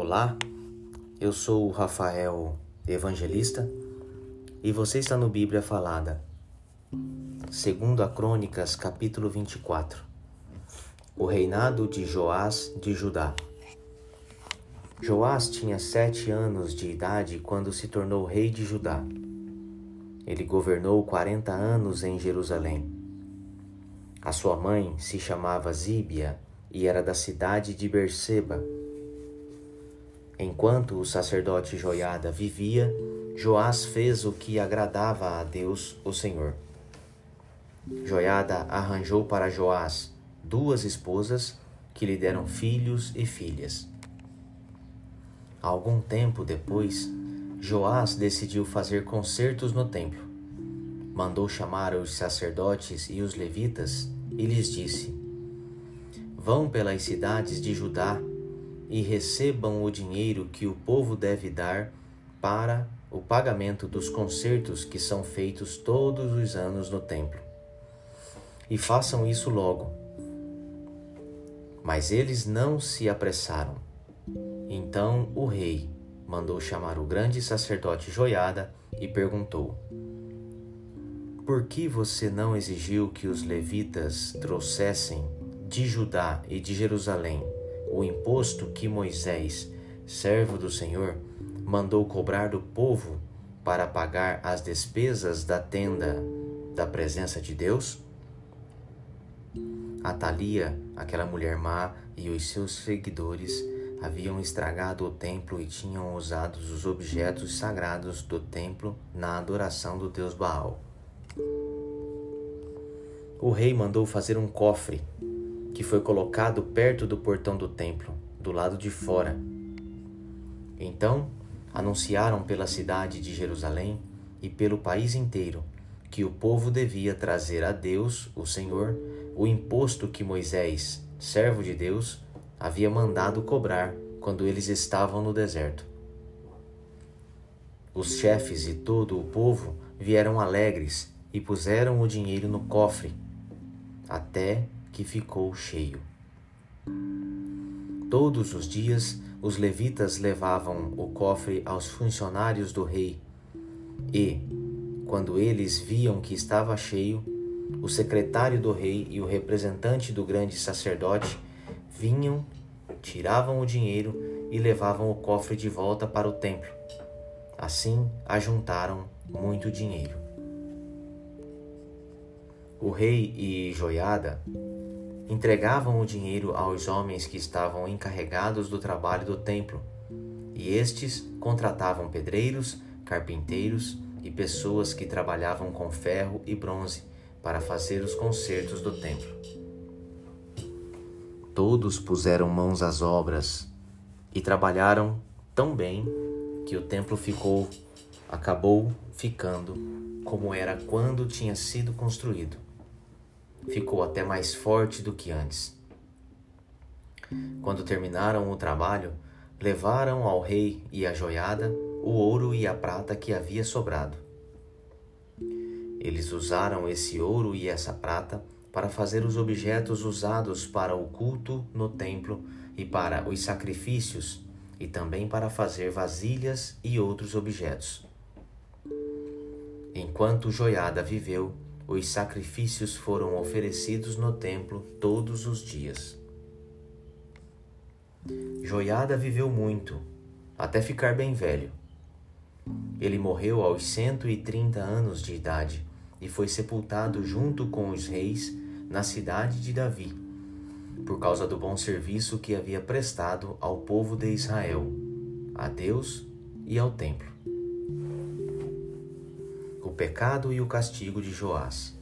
Olá, eu sou o Rafael Evangelista e você está no Bíblia Falada, segundo a Crônicas, capítulo 24. O reinado de Joás de Judá. Joás tinha sete anos de idade quando se tornou rei de Judá. Ele governou quarenta anos em Jerusalém. A sua mãe se chamava Zíbia e era da cidade de Berseba Enquanto o sacerdote Joiada vivia, Joás fez o que agradava a Deus, o Senhor. Joiada arranjou para Joás duas esposas que lhe deram filhos e filhas. Algum tempo depois, Joás decidiu fazer concertos no templo. Mandou chamar os sacerdotes e os levitas e lhes disse: Vão pelas cidades de Judá e recebam o dinheiro que o povo deve dar para o pagamento dos concertos que são feitos todos os anos no templo. E façam isso logo. Mas eles não se apressaram. Então o rei mandou chamar o grande sacerdote Joiada e perguntou: Por que você não exigiu que os levitas trouxessem de Judá e de Jerusalém o imposto que Moisés, servo do Senhor, mandou cobrar do povo para pagar as despesas da tenda da presença de Deus? Atalia, aquela mulher má, e os seus seguidores haviam estragado o templo e tinham usado os objetos sagrados do templo na adoração do deus Baal. O rei mandou fazer um cofre que foi colocado perto do portão do templo, do lado de fora. Então anunciaram pela cidade de Jerusalém e pelo país inteiro que o povo devia trazer a Deus, o Senhor, o imposto que Moisés, servo de Deus, havia mandado cobrar quando eles estavam no deserto. Os chefes e todo o povo vieram alegres e puseram o dinheiro no cofre, até que ficou cheio. Todos os dias os levitas levavam o cofre aos funcionários do rei e, quando eles viam que estava cheio, o secretário do rei e o representante do grande sacerdote vinham, tiravam o dinheiro e levavam o cofre de volta para o templo. Assim ajuntaram muito dinheiro. O rei e Joiada entregavam o dinheiro aos homens que estavam encarregados do trabalho do templo, e estes contratavam pedreiros, carpinteiros e pessoas que trabalhavam com ferro e bronze para fazer os concertos do templo. Todos puseram mãos às obras e trabalharam tão bem que o templo ficou acabou ficando como era quando tinha sido construído ficou até mais forte do que antes. Quando terminaram o trabalho, levaram ao rei e à joiada o ouro e a prata que havia sobrado. Eles usaram esse ouro e essa prata para fazer os objetos usados para o culto no templo e para os sacrifícios, e também para fazer vasilhas e outros objetos. Enquanto Joiada viveu, os sacrifícios foram oferecidos no templo todos os dias. Joiada viveu muito, até ficar bem velho. Ele morreu aos 130 anos de idade e foi sepultado junto com os reis na cidade de Davi, por causa do bom serviço que havia prestado ao povo de Israel, a Deus e ao templo pecado e o castigo de Joás.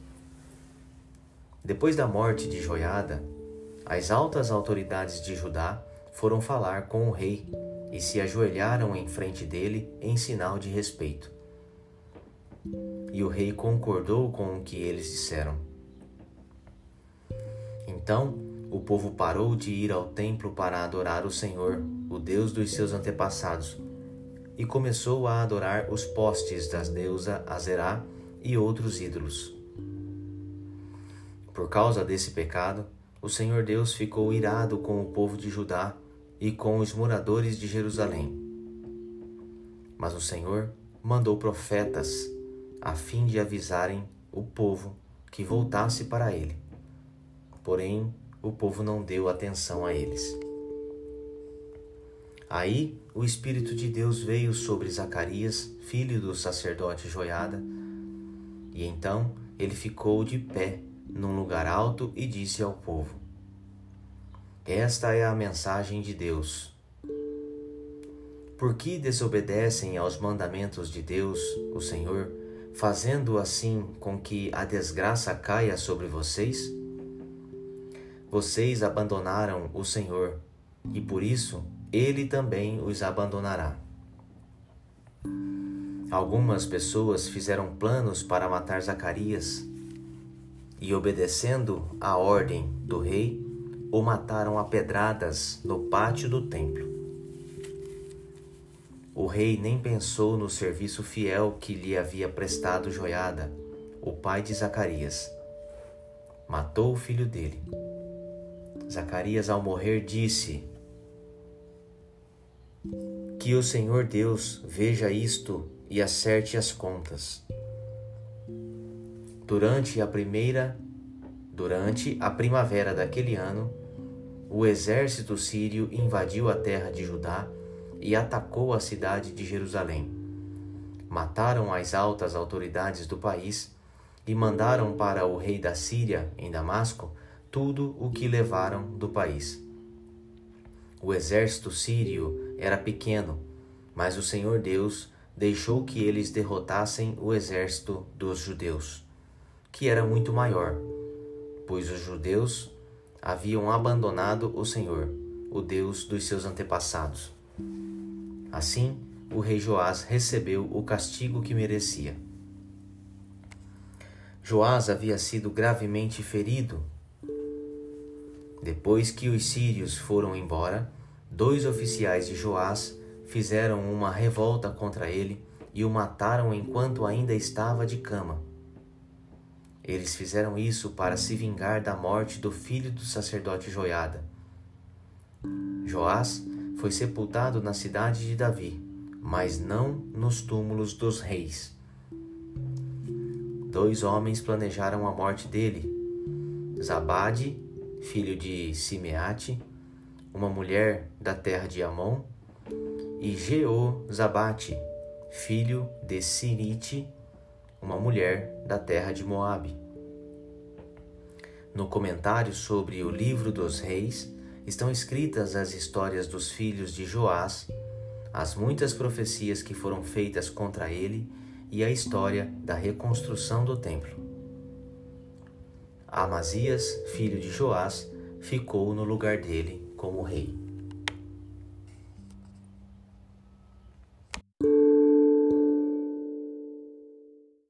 Depois da morte de Joiada, as altas autoridades de Judá foram falar com o rei e se ajoelharam em frente dele em sinal de respeito. E o rei concordou com o que eles disseram. Então o povo parou de ir ao templo para adorar o Senhor, o Deus dos seus antepassados, e começou a adorar os postes das deusa Azerá e outros ídolos. Por causa desse pecado, o Senhor Deus ficou irado com o povo de Judá e com os moradores de Jerusalém. Mas o Senhor mandou profetas a fim de avisarem o povo que voltasse para ele. Porém, o povo não deu atenção a eles. Aí o Espírito de Deus veio sobre Zacarias, filho do sacerdote Joiada, e então ele ficou de pé num lugar alto e disse ao povo: Esta é a mensagem de Deus. Por que desobedecem aos mandamentos de Deus, o Senhor, fazendo assim com que a desgraça caia sobre vocês? Vocês abandonaram o Senhor, e por isso ele também os abandonará. Algumas pessoas fizeram planos para matar Zacarias e, obedecendo à ordem do rei, o mataram a pedradas no pátio do templo. O rei nem pensou no serviço fiel que lhe havia prestado Joiada, o pai de Zacarias. Matou o filho dele. Zacarias, ao morrer, disse: Que o Senhor Deus veja isto e acerte as contas. Durante a primeira, durante a primavera daquele ano, o exército sírio invadiu a terra de Judá e atacou a cidade de Jerusalém. Mataram as altas autoridades do país e mandaram para o rei da Síria, em Damasco, tudo o que levaram do país. O exército sírio era pequeno, mas o Senhor Deus deixou que eles derrotassem o exército dos judeus, que era muito maior, pois os judeus haviam abandonado o Senhor, o Deus dos seus antepassados. Assim, o rei Joás recebeu o castigo que merecia. Joás havia sido gravemente ferido. Depois que os sírios foram embora, dois oficiais de Joás fizeram uma revolta contra ele e o mataram enquanto ainda estava de cama. Eles fizeram isso para se vingar da morte do filho do sacerdote Joiada. Joás foi sepultado na cidade de Davi, mas não nos túmulos dos reis. Dois homens planejaram a morte dele: Zabade, filho de Simeate, uma mulher da terra de Amon, e Jeozabate, filho de Sirite, uma mulher da terra de Moabe. No comentário sobre o livro dos reis estão escritas as histórias dos filhos de Joás, as muitas profecias que foram feitas contra ele e a história da reconstrução do templo. Amazias, filho de Joás, ficou no lugar dele como rei.